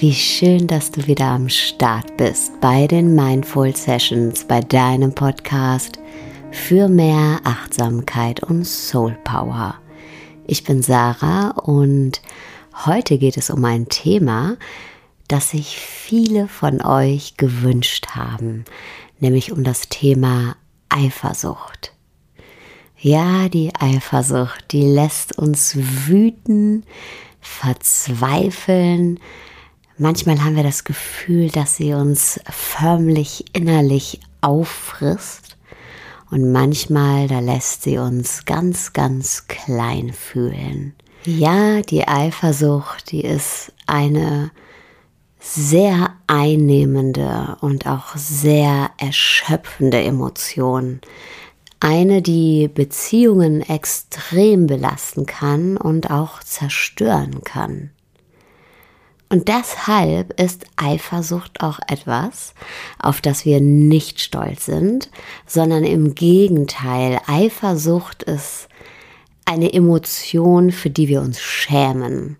Wie schön, dass du wieder am Start bist bei den Mindful Sessions, bei deinem Podcast für mehr Achtsamkeit und Soul Power. Ich bin Sarah und heute geht es um ein Thema, das sich viele von euch gewünscht haben, nämlich um das Thema Eifersucht. Ja, die Eifersucht, die lässt uns wüten, verzweifeln. Manchmal haben wir das Gefühl, dass sie uns förmlich innerlich auffrisst. Und manchmal, da lässt sie uns ganz, ganz klein fühlen. Ja, die Eifersucht, die ist eine sehr einnehmende und auch sehr erschöpfende Emotion eine, die Beziehungen extrem belasten kann und auch zerstören kann. Und deshalb ist Eifersucht auch etwas, auf das wir nicht stolz sind, sondern im Gegenteil, Eifersucht ist eine Emotion, für die wir uns schämen.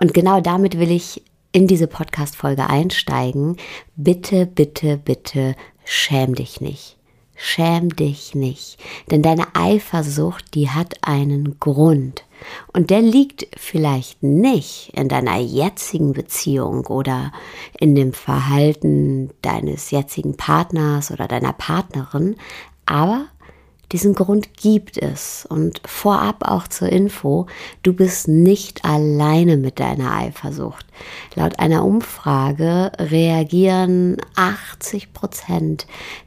Und genau damit will ich in diese Podcast-Folge einsteigen. Bitte, bitte, bitte schäm dich nicht. Schäm dich nicht, denn deine Eifersucht, die hat einen Grund. Und der liegt vielleicht nicht in deiner jetzigen Beziehung oder in dem Verhalten deines jetzigen Partners oder deiner Partnerin, aber diesen Grund gibt es. Und vorab auch zur Info, du bist nicht alleine mit deiner Eifersucht. Laut einer Umfrage reagieren 80 Prozent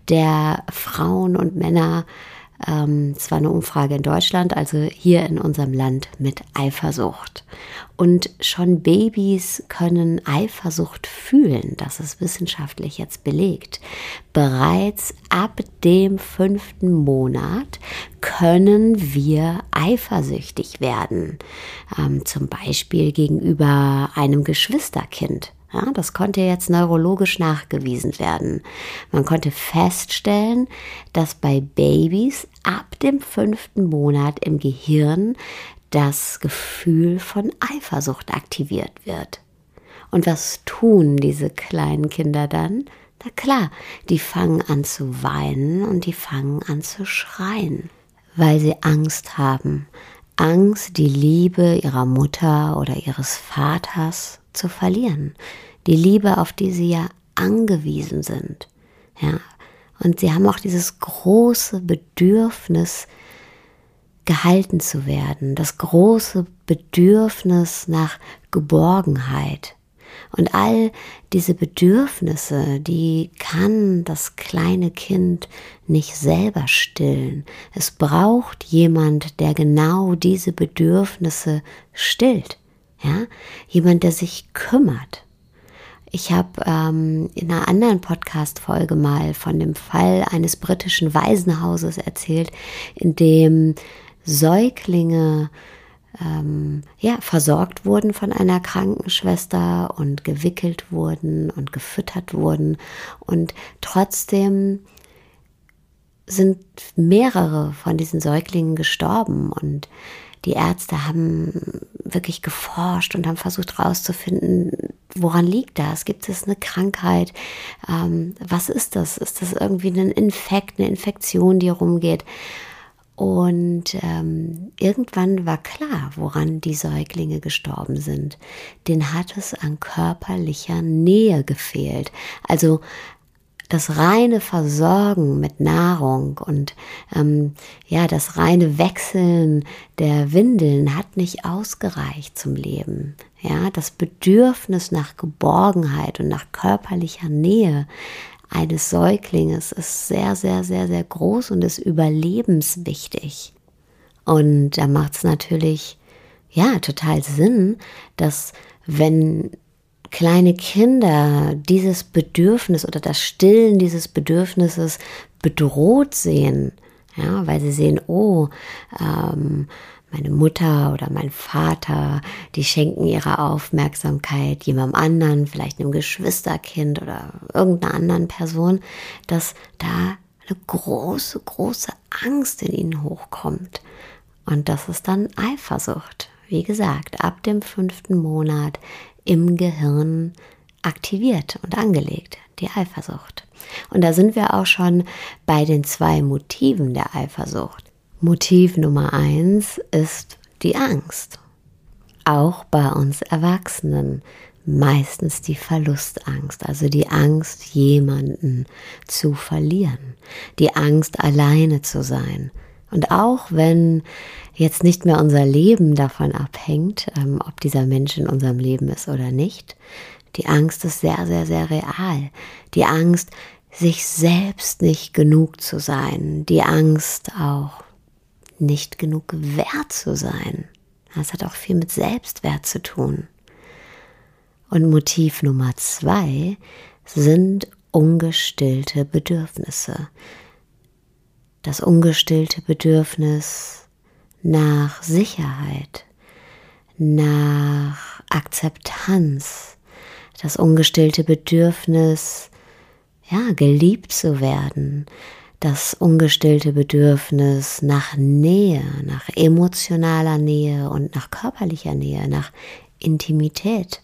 der Frauen und Männer ähm, es war eine Umfrage in Deutschland, also hier in unserem Land mit Eifersucht. Und schon Babys können Eifersucht fühlen, das ist wissenschaftlich jetzt belegt. Bereits ab dem fünften Monat können wir eifersüchtig werden, ähm, zum Beispiel gegenüber einem Geschwisterkind. Ja, das konnte jetzt neurologisch nachgewiesen werden. Man konnte feststellen, dass bei Babys ab dem fünften Monat im Gehirn das Gefühl von Eifersucht aktiviert wird. Und was tun diese kleinen Kinder dann? Na klar, die fangen an zu weinen und die fangen an zu schreien, weil sie Angst haben. Angst, die Liebe ihrer Mutter oder ihres Vaters zu verlieren. Die Liebe, auf die sie ja angewiesen sind. Ja. Und sie haben auch dieses große Bedürfnis, gehalten zu werden, das große Bedürfnis nach Geborgenheit. Und all diese Bedürfnisse, die kann das kleine Kind nicht selber stillen. Es braucht jemand, der genau diese Bedürfnisse stillt. Ja, jemand, der sich kümmert. Ich habe ähm, in einer anderen Podcast-Folge mal von dem Fall eines britischen Waisenhauses erzählt, in dem Säuglinge ähm, ja, versorgt wurden von einer Krankenschwester und gewickelt wurden und gefüttert wurden. Und trotzdem sind mehrere von diesen Säuglingen gestorben und die Ärzte haben wirklich geforscht und haben versucht herauszufinden, woran liegt das? Gibt es eine Krankheit? Ähm, was ist das? Ist das irgendwie ein Infekt, eine Infektion, die rumgeht? Und ähm, irgendwann war klar, woran die Säuglinge gestorben sind. Den hat es an körperlicher Nähe gefehlt. Also das reine Versorgen mit Nahrung und ähm, ja, das reine Wechseln der Windeln hat nicht ausgereicht zum Leben. Ja, das Bedürfnis nach Geborgenheit und nach körperlicher Nähe eines Säuglinges ist sehr, sehr, sehr, sehr groß und ist überlebenswichtig. Und da macht es natürlich ja total Sinn, dass wenn kleine Kinder dieses Bedürfnis oder das Stillen dieses Bedürfnisses bedroht sehen, ja, weil sie sehen, oh, ähm, meine Mutter oder mein Vater, die schenken ihre Aufmerksamkeit jemandem anderen, vielleicht einem Geschwisterkind oder irgendeiner anderen Person, dass da eine große, große Angst in ihnen hochkommt. Und das ist dann Eifersucht. Wie gesagt, ab dem fünften Monat im Gehirn aktiviert und angelegt, die Eifersucht. Und da sind wir auch schon bei den zwei Motiven der Eifersucht. Motiv Nummer eins ist die Angst. Auch bei uns Erwachsenen meistens die Verlustangst, also die Angst, jemanden zu verlieren, die Angst, alleine zu sein. Und auch wenn jetzt nicht mehr unser Leben davon abhängt, ähm, ob dieser Mensch in unserem Leben ist oder nicht, die Angst ist sehr, sehr, sehr real. Die Angst, sich selbst nicht genug zu sein. Die Angst auch, nicht genug wert zu sein. Das hat auch viel mit Selbstwert zu tun. Und Motiv Nummer zwei sind ungestillte Bedürfnisse. Das ungestillte Bedürfnis nach Sicherheit, nach Akzeptanz, das ungestillte Bedürfnis, ja, geliebt zu werden, das ungestillte Bedürfnis nach Nähe, nach emotionaler Nähe und nach körperlicher Nähe, nach Intimität.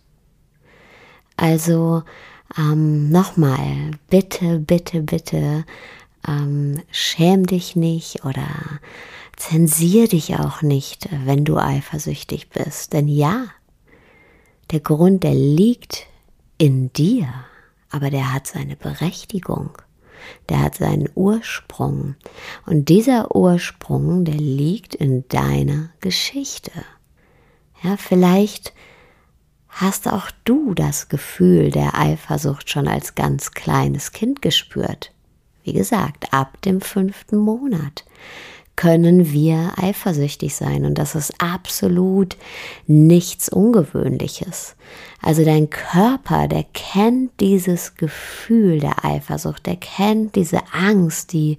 Also ähm, nochmal, bitte, bitte, bitte, ähm, schäm dich nicht oder zensier dich auch nicht, wenn du eifersüchtig bist. Denn ja, der Grund, der liegt in dir, aber der hat seine Berechtigung. Der hat seinen Ursprung. Und dieser Ursprung, der liegt in deiner Geschichte. Ja, vielleicht hast auch du das Gefühl der Eifersucht schon als ganz kleines Kind gespürt. Wie gesagt, ab dem fünften Monat können wir eifersüchtig sein und das ist absolut nichts Ungewöhnliches. Also dein Körper, der kennt dieses Gefühl der Eifersucht, der kennt diese Angst, die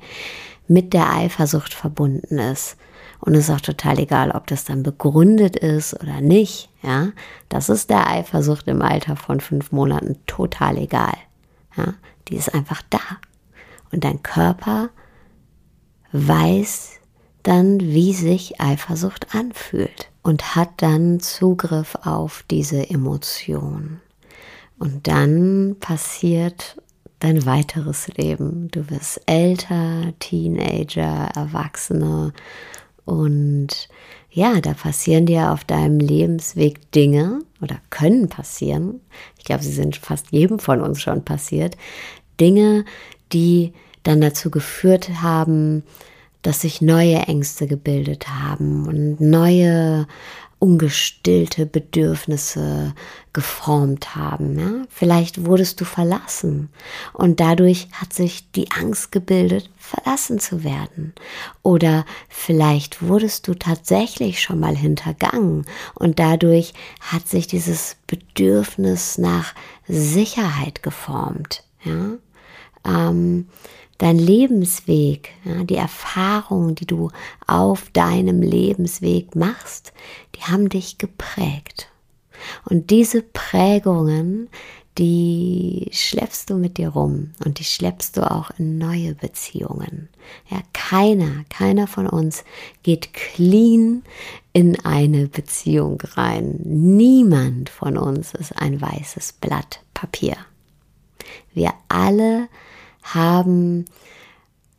mit der Eifersucht verbunden ist. Und es ist auch total egal, ob das dann begründet ist oder nicht. Ja, das ist der Eifersucht im Alter von fünf Monaten total egal. Ja, die ist einfach da. Und dein Körper weiß dann, wie sich Eifersucht anfühlt und hat dann Zugriff auf diese Emotion. Und dann passiert dein weiteres Leben. Du wirst älter, Teenager, Erwachsene und ja, da passieren dir auf deinem Lebensweg Dinge oder können passieren. Ich glaube, sie sind fast jedem von uns schon passiert. Dinge, die dann dazu geführt haben, dass sich neue Ängste gebildet haben und neue ungestillte Bedürfnisse geformt haben. Ja? Vielleicht wurdest du verlassen und dadurch hat sich die Angst gebildet, verlassen zu werden. Oder vielleicht wurdest du tatsächlich schon mal hintergangen und dadurch hat sich dieses Bedürfnis nach Sicherheit geformt. Ja? Ähm, dein Lebensweg, ja, die Erfahrungen, die du auf deinem Lebensweg machst, die haben dich geprägt. Und diese Prägungen, die schleppst du mit dir rum und die schleppst du auch in neue Beziehungen. Ja, keiner, keiner von uns geht clean in eine Beziehung rein. Niemand von uns ist ein weißes Blatt Papier. Wir alle haben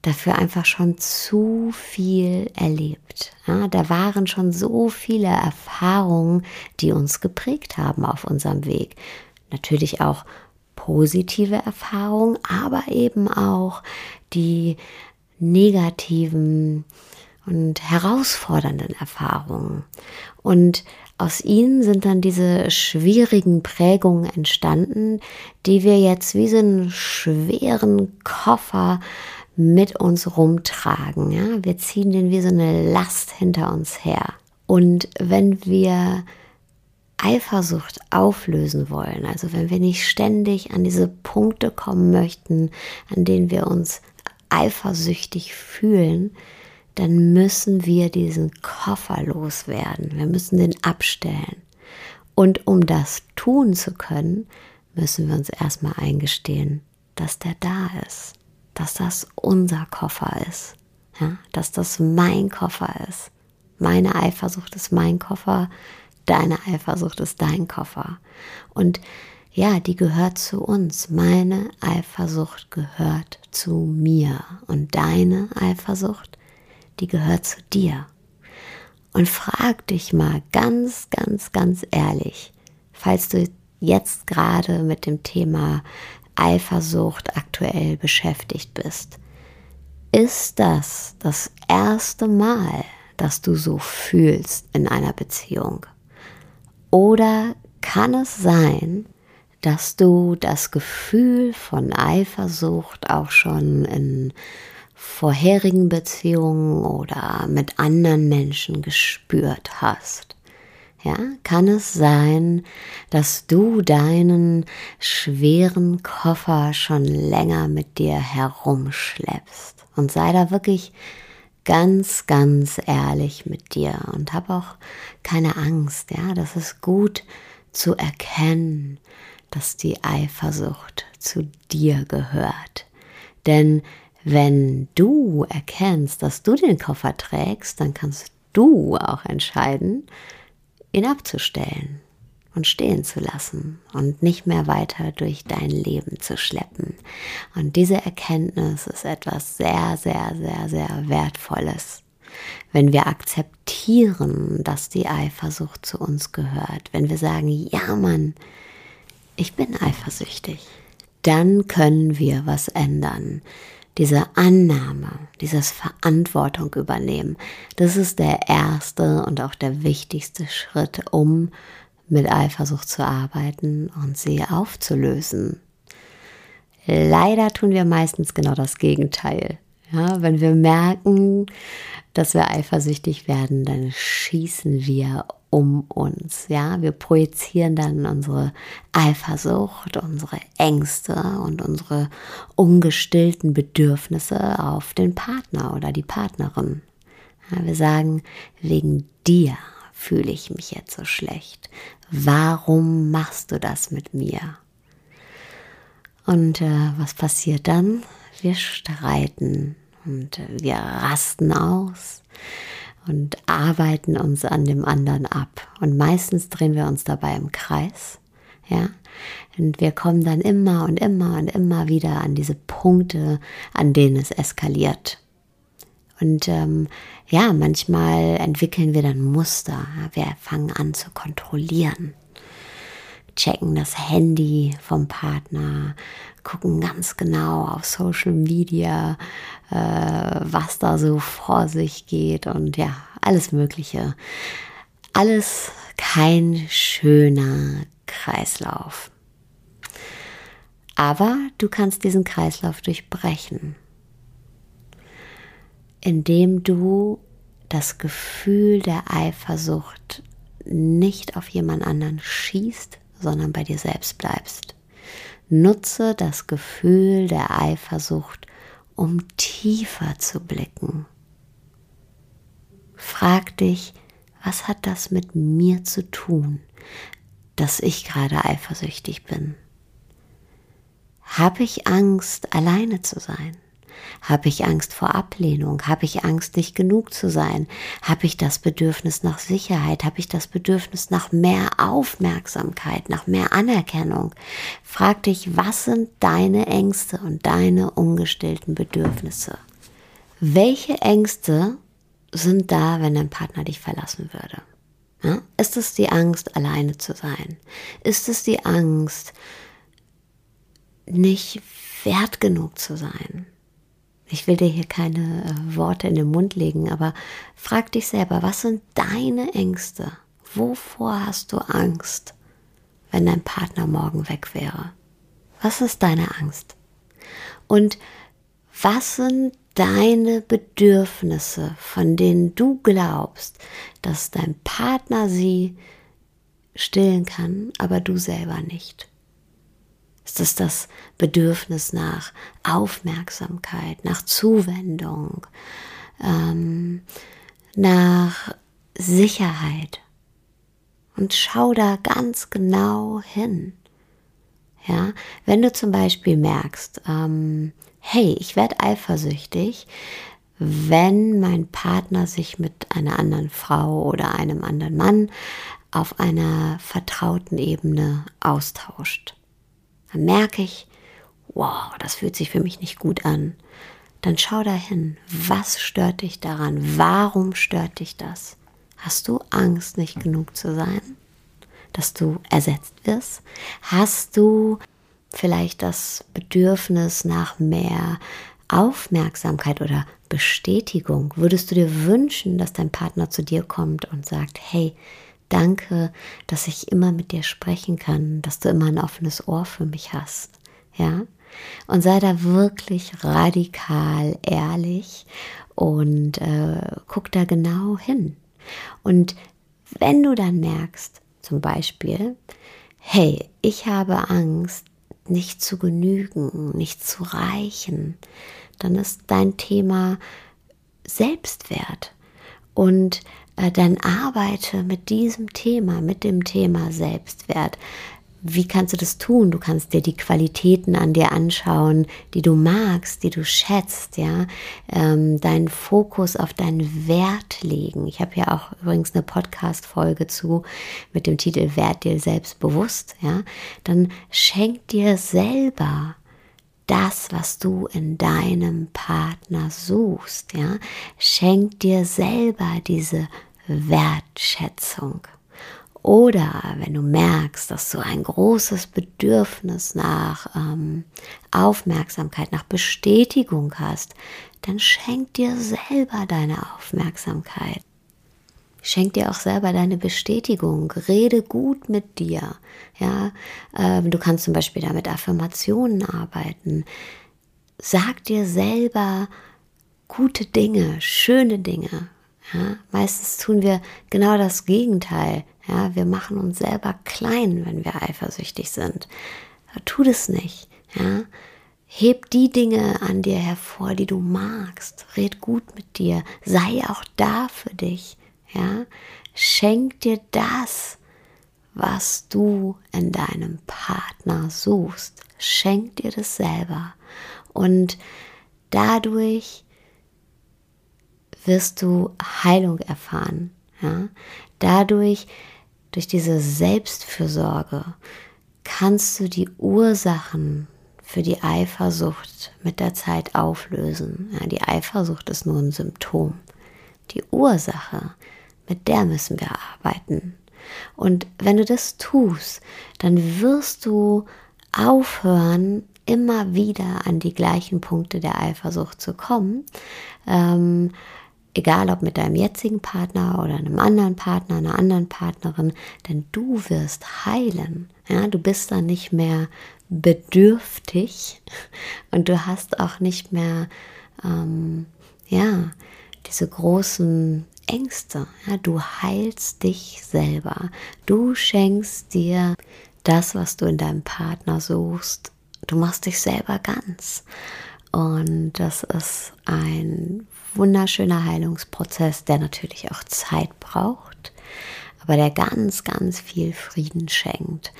dafür einfach schon zu viel erlebt. Ja, da waren schon so viele Erfahrungen, die uns geprägt haben auf unserem Weg. Natürlich auch positive Erfahrungen, aber eben auch die negativen und herausfordernden Erfahrungen. Und aus ihnen sind dann diese schwierigen Prägungen entstanden, die wir jetzt wie so einen schweren Koffer mit uns rumtragen. Ja? Wir ziehen den wie so eine Last hinter uns her. Und wenn wir Eifersucht auflösen wollen, also wenn wir nicht ständig an diese Punkte kommen möchten, an denen wir uns eifersüchtig fühlen, dann müssen wir diesen Koffer loswerden. Wir müssen den abstellen. Und um das tun zu können, müssen wir uns erstmal eingestehen, dass der da ist, dass das unser Koffer ist, ja? dass das mein Koffer ist. Meine Eifersucht ist mein Koffer, deine Eifersucht ist dein Koffer. Und ja, die gehört zu uns. Meine Eifersucht gehört zu mir. Und deine Eifersucht, die gehört zu dir. Und frag dich mal ganz, ganz, ganz ehrlich, falls du jetzt gerade mit dem Thema Eifersucht aktuell beschäftigt bist. Ist das das erste Mal, dass du so fühlst in einer Beziehung? Oder kann es sein, dass du das Gefühl von Eifersucht auch schon in vorherigen Beziehungen oder mit anderen Menschen gespürt hast? Ja, kann es sein, dass du deinen schweren Koffer schon länger mit dir herumschleppst? Und sei da wirklich ganz, ganz ehrlich mit dir und hab auch keine Angst. Ja, das ist gut zu erkennen, dass die Eifersucht zu dir gehört. Denn wenn du erkennst, dass du den Koffer trägst, dann kannst du auch entscheiden, ihn abzustellen und stehen zu lassen und nicht mehr weiter durch dein Leben zu schleppen. Und diese Erkenntnis ist etwas sehr, sehr, sehr, sehr Wertvolles. Wenn wir akzeptieren, dass die Eifersucht zu uns gehört, wenn wir sagen, ja Mann, ich bin eifersüchtig, dann können wir was ändern diese Annahme, dieses Verantwortung übernehmen, das ist der erste und auch der wichtigste Schritt, um mit Eifersucht zu arbeiten und sie aufzulösen. Leider tun wir meistens genau das Gegenteil. Ja, wenn wir merken, dass wir eifersüchtig werden, dann schießen wir um uns. Ja, wir projizieren dann unsere Eifersucht, unsere Ängste und unsere ungestillten Bedürfnisse auf den Partner oder die Partnerin. Ja, wir sagen, wegen dir fühle ich mich jetzt so schlecht. Warum machst du das mit mir? Und äh, was passiert dann? Wir streiten und äh, wir rasten aus und arbeiten uns an dem anderen ab. Und meistens drehen wir uns dabei im Kreis. Ja, und wir kommen dann immer und immer und immer wieder an diese Punkte, an denen es eskaliert. Und ähm, ja, manchmal entwickeln wir dann Muster. Wir fangen an zu kontrollieren, checken das Handy vom Partner, gucken ganz genau auf Social Media, äh, was da so vor sich geht und ja, alles Mögliche. Alles kein schöner Kreislauf. Aber du kannst diesen Kreislauf durchbrechen, indem du das Gefühl der Eifersucht nicht auf jemand anderen schießt, sondern bei dir selbst bleibst. Nutze das Gefühl der Eifersucht, um tiefer zu blicken. Frag dich, was hat das mit mir zu tun, dass ich gerade eifersüchtig bin? Habe ich Angst, alleine zu sein? Habe ich Angst vor Ablehnung? Habe ich Angst, nicht genug zu sein? Habe ich das Bedürfnis nach Sicherheit? Habe ich das Bedürfnis nach mehr Aufmerksamkeit, nach mehr Anerkennung? Frag dich, was sind deine Ängste und deine ungestillten Bedürfnisse? Welche Ängste sind da, wenn dein Partner dich verlassen würde? Ja? Ist es die Angst, alleine zu sein? Ist es die Angst, nicht wert genug zu sein? Ich will dir hier keine äh, Worte in den Mund legen, aber frag dich selber, was sind deine Ängste? Wovor hast du Angst, wenn dein Partner morgen weg wäre? Was ist deine Angst? Und was sind deine Bedürfnisse, von denen du glaubst, dass dein Partner sie stillen kann, aber du selber nicht? Ist es das Bedürfnis nach Aufmerksamkeit, nach Zuwendung, ähm, nach Sicherheit? Und schau da ganz genau hin. Ja, wenn du zum Beispiel merkst, ähm, hey, ich werde eifersüchtig, wenn mein Partner sich mit einer anderen Frau oder einem anderen Mann auf einer vertrauten Ebene austauscht. Dann merke ich, wow, das fühlt sich für mich nicht gut an. Dann schau dahin, was stört dich daran? Warum stört dich das? Hast du Angst, nicht genug zu sein? Dass du ersetzt wirst? Hast du vielleicht das Bedürfnis nach mehr Aufmerksamkeit oder Bestätigung? Würdest du dir wünschen, dass dein Partner zu dir kommt und sagt, hey, danke, dass ich immer mit dir sprechen kann, dass du immer ein offenes Ohr für mich hast? Ja? Und sei da wirklich radikal ehrlich und äh, guck da genau hin. Und wenn du dann merkst, zum Beispiel, hey, ich habe Angst, nicht zu genügen, nicht zu reichen, dann ist dein Thema Selbstwert. Und dann arbeite mit diesem Thema, mit dem Thema Selbstwert. Wie kannst du das tun? Du kannst dir die Qualitäten an dir anschauen, die du magst, die du schätzt, ja. Ähm, deinen Fokus auf deinen Wert legen. Ich habe ja auch übrigens eine Podcast-Folge zu mit dem Titel Wert dir selbst bewusst, ja. Dann schenk dir selber das, was du in deinem Partner suchst, ja. Schenk dir selber diese Wertschätzung. Oder wenn du merkst, dass du ein großes Bedürfnis nach ähm, Aufmerksamkeit, nach Bestätigung hast, dann schenk dir selber deine Aufmerksamkeit. Schenk dir auch selber deine Bestätigung. Rede gut mit dir. Ja, äh, du kannst zum Beispiel da mit Affirmationen arbeiten. Sag dir selber gute Dinge, schöne Dinge. Ja, meistens tun wir genau das Gegenteil. Ja, wir machen uns selber klein, wenn wir eifersüchtig sind. Tu das nicht. Ja, heb die Dinge an dir hervor, die du magst. Red gut mit dir. Sei auch da für dich. Ja, schenk dir das, was du in deinem Partner suchst. Schenk dir das selber. Und dadurch wirst du Heilung erfahren. Ja? Dadurch, durch diese Selbstfürsorge, kannst du die Ursachen für die Eifersucht mit der Zeit auflösen. Ja, die Eifersucht ist nur ein Symptom. Die Ursache, mit der müssen wir arbeiten. Und wenn du das tust, dann wirst du aufhören, immer wieder an die gleichen Punkte der Eifersucht zu kommen, ähm, Egal ob mit deinem jetzigen Partner oder einem anderen Partner, einer anderen Partnerin, denn du wirst heilen. Ja, du bist dann nicht mehr bedürftig und du hast auch nicht mehr, ähm, ja, diese großen Ängste. Ja, du heilst dich selber. Du schenkst dir das, was du in deinem Partner suchst. Du machst dich selber ganz. Und das ist ein wunderschöner Heilungsprozess, der natürlich auch Zeit braucht, aber der ganz, ganz viel Frieden schenkt.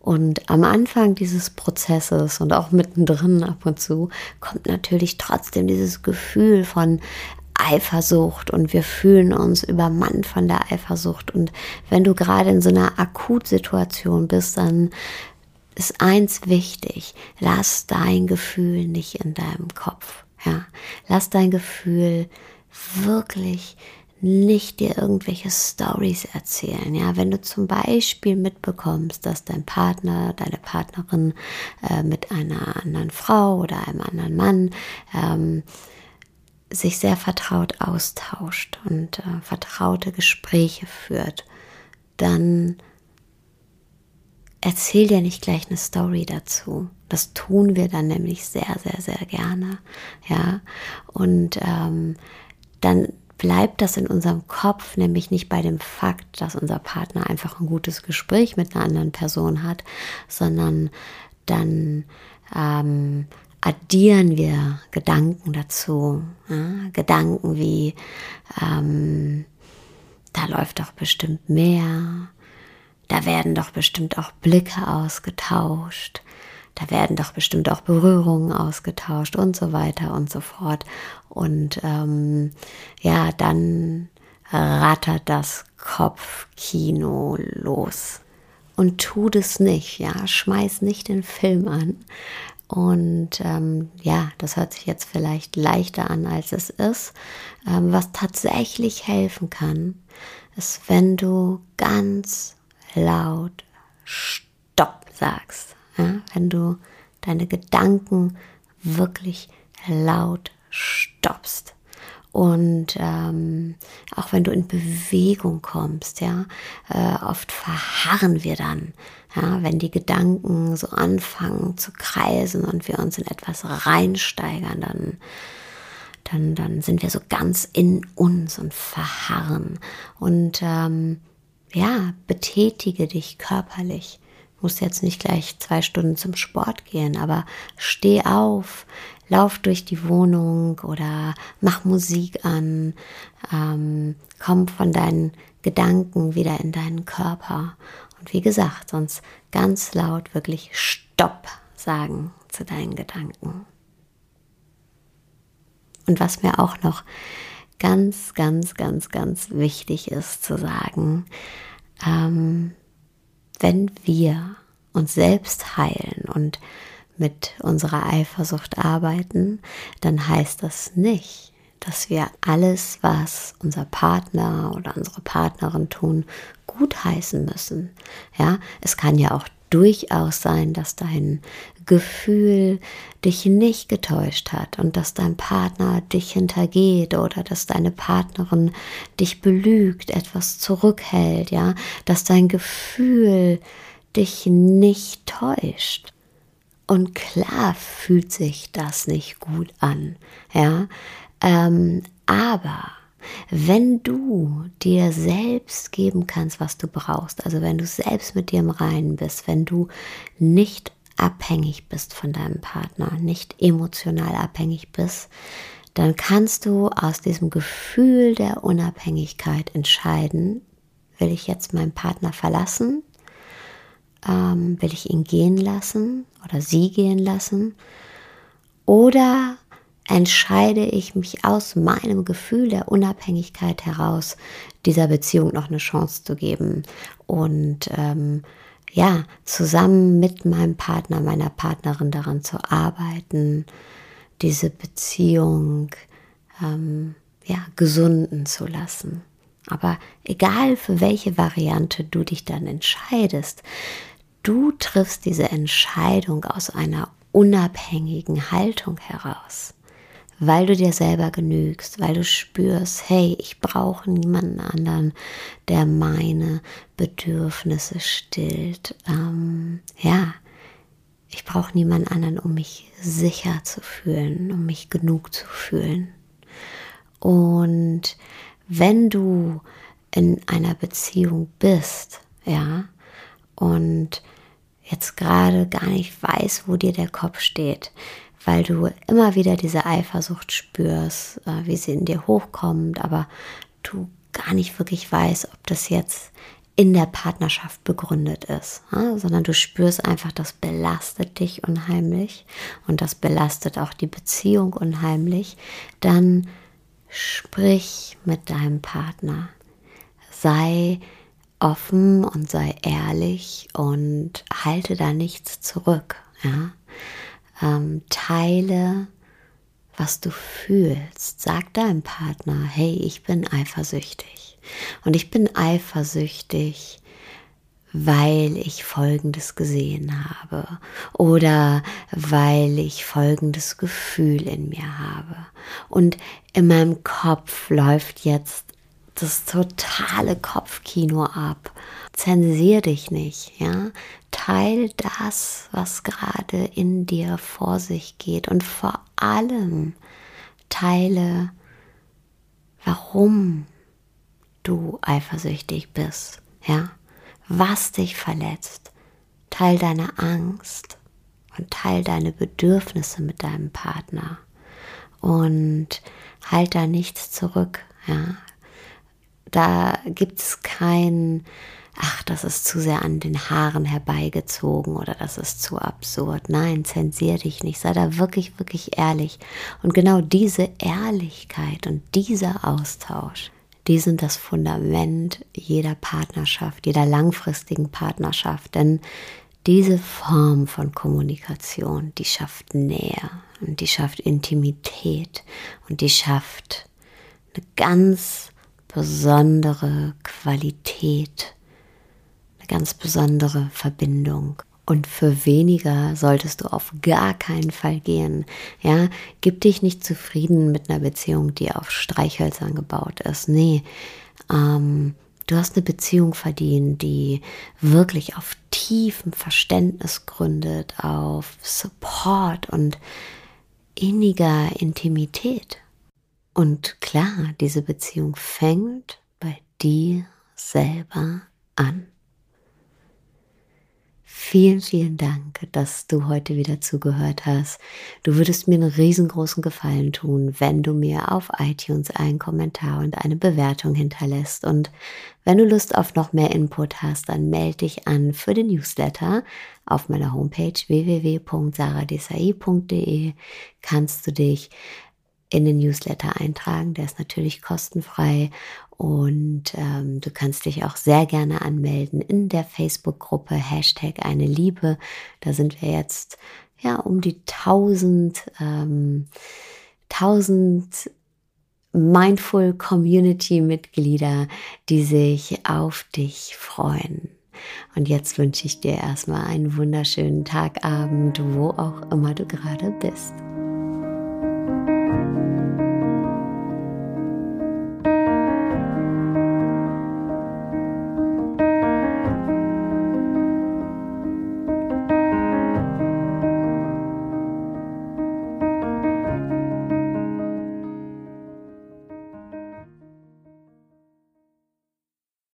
Und am Anfang dieses Prozesses und auch mittendrin ab und zu kommt natürlich trotzdem dieses Gefühl von Eifersucht und wir fühlen uns übermannt von der Eifersucht. Und wenn du gerade in so einer Akutsituation bist, dann ist eins wichtig, lass dein Gefühl nicht in deinem Kopf. Ja, lass dein Gefühl wirklich nicht dir irgendwelche Stories erzählen. Ja, wenn du zum Beispiel mitbekommst, dass dein Partner, deine Partnerin äh, mit einer anderen Frau oder einem anderen Mann ähm, sich sehr vertraut austauscht und äh, vertraute Gespräche führt, dann erzähl dir nicht gleich eine Story dazu. Das tun wir dann nämlich sehr, sehr, sehr gerne. Ja, und ähm, dann bleibt das in unserem Kopf nämlich nicht bei dem Fakt, dass unser Partner einfach ein gutes Gespräch mit einer anderen Person hat, sondern dann ähm, addieren wir Gedanken dazu. Ja? Gedanken wie, ähm, da läuft doch bestimmt mehr, da werden doch bestimmt auch Blicke ausgetauscht, da werden doch bestimmt auch Berührungen ausgetauscht und so weiter und so fort. Und ähm, ja, dann rattert das Kopfkino los. Und tu das nicht, ja, schmeiß nicht den Film an. Und ähm, ja, das hört sich jetzt vielleicht leichter an, als es ist. Ähm, was tatsächlich helfen kann, ist, wenn du ganz laut Stopp sagst. Ja? Wenn du deine Gedanken wirklich laut stoppst. Und ähm, auch wenn du in Bewegung kommst, ja, äh, oft verharren wir dann, ja, wenn die Gedanken so anfangen zu kreisen und wir uns in etwas reinsteigern, dann, dann, dann sind wir so ganz in uns und verharren. Und ähm, ja, betätige dich körperlich musst jetzt nicht gleich zwei Stunden zum Sport gehen, aber steh auf, lauf durch die Wohnung oder mach Musik an, ähm, komm von deinen Gedanken wieder in deinen Körper. Und wie gesagt, sonst ganz laut wirklich Stopp sagen zu deinen Gedanken. Und was mir auch noch ganz, ganz, ganz, ganz wichtig ist zu sagen, ähm, wenn wir uns selbst heilen und mit unserer Eifersucht arbeiten, dann heißt das nicht, dass wir alles, was unser Partner oder unsere Partnerin tun, gutheißen müssen. Ja, es kann ja auch durchaus sein, dass dein Gefühl dich nicht getäuscht hat und dass dein Partner dich hintergeht oder dass deine Partnerin dich belügt, etwas zurückhält, ja, dass dein Gefühl dich nicht täuscht. Und klar fühlt sich das nicht gut an, ja, ähm, aber wenn du dir selbst geben kannst, was du brauchst, also wenn du selbst mit dir im Reinen bist, wenn du nicht abhängig bist von deinem Partner, nicht emotional abhängig bist, dann kannst du aus diesem Gefühl der Unabhängigkeit entscheiden, will ich jetzt meinen Partner verlassen, ähm, will ich ihn gehen lassen oder sie gehen lassen? Oder entscheide ich mich aus meinem Gefühl der Unabhängigkeit heraus, dieser Beziehung noch eine Chance zu geben und ähm, ja, zusammen mit meinem Partner, meiner Partnerin daran zu arbeiten, diese Beziehung ähm, ja, gesunden zu lassen. Aber egal für welche Variante du dich dann entscheidest, du triffst diese Entscheidung aus einer unabhängigen Haltung heraus weil du dir selber genügst, weil du spürst, hey, ich brauche niemanden anderen, der meine Bedürfnisse stillt. Ähm, ja, ich brauche niemanden anderen, um mich sicher zu fühlen, um mich genug zu fühlen. Und wenn du in einer Beziehung bist, ja, und jetzt gerade gar nicht weißt, wo dir der Kopf steht, weil du immer wieder diese Eifersucht spürst, äh, wie sie in dir hochkommt, aber du gar nicht wirklich weißt, ob das jetzt in der Partnerschaft begründet ist, sondern du spürst einfach, das belastet dich unheimlich und das belastet auch die Beziehung unheimlich, dann sprich mit deinem Partner. Sei offen und sei ehrlich und halte da nichts zurück. Ja? Ähm, teile, was du fühlst. Sag deinem Partner, hey, ich bin eifersüchtig. Und ich bin eifersüchtig, weil ich Folgendes gesehen habe oder weil ich folgendes Gefühl in mir habe. Und in meinem Kopf läuft jetzt das totale Kopfkino ab. Zensier dich nicht, ja. Teil das, was gerade in dir vor sich geht und vor allem teile, warum du eifersüchtig bist, ja. Was dich verletzt. Teil deine Angst und teil deine Bedürfnisse mit deinem Partner und halt da nichts zurück, ja. Da gibt es kein, ach, das ist zu sehr an den Haaren herbeigezogen oder das ist zu absurd. Nein, zensier dich nicht, sei da wirklich, wirklich ehrlich. Und genau diese Ehrlichkeit und dieser Austausch, die sind das Fundament jeder Partnerschaft, jeder langfristigen Partnerschaft. Denn diese Form von Kommunikation, die schafft Nähe und die schafft Intimität und die schafft eine ganz besondere Qualität, ganz besondere Verbindung. Und für weniger solltest du auf gar keinen Fall gehen. Ja, gib dich nicht zufrieden mit einer Beziehung, die auf Streichhölzern gebaut ist. Nee, ähm, du hast eine Beziehung verdient, die wirklich auf tiefem Verständnis gründet, auf Support und inniger Intimität. Und klar, diese Beziehung fängt bei dir selber an. Vielen, vielen Dank, dass du heute wieder zugehört hast. Du würdest mir einen riesengroßen Gefallen tun, wenn du mir auf iTunes einen Kommentar und eine Bewertung hinterlässt. Und wenn du Lust auf noch mehr Input hast, dann melde dich an für den Newsletter auf meiner Homepage www.saradesai.de. Kannst du dich in den Newsletter eintragen. Der ist natürlich kostenfrei und ähm, du kannst dich auch sehr gerne anmelden in der Facebook-Gruppe Hashtag eine Liebe. Da sind wir jetzt ja um die 1000, ähm, 1000 Mindful Community Mitglieder, die sich auf dich freuen. Und jetzt wünsche ich dir erstmal einen wunderschönen Tagabend, wo auch immer du gerade bist.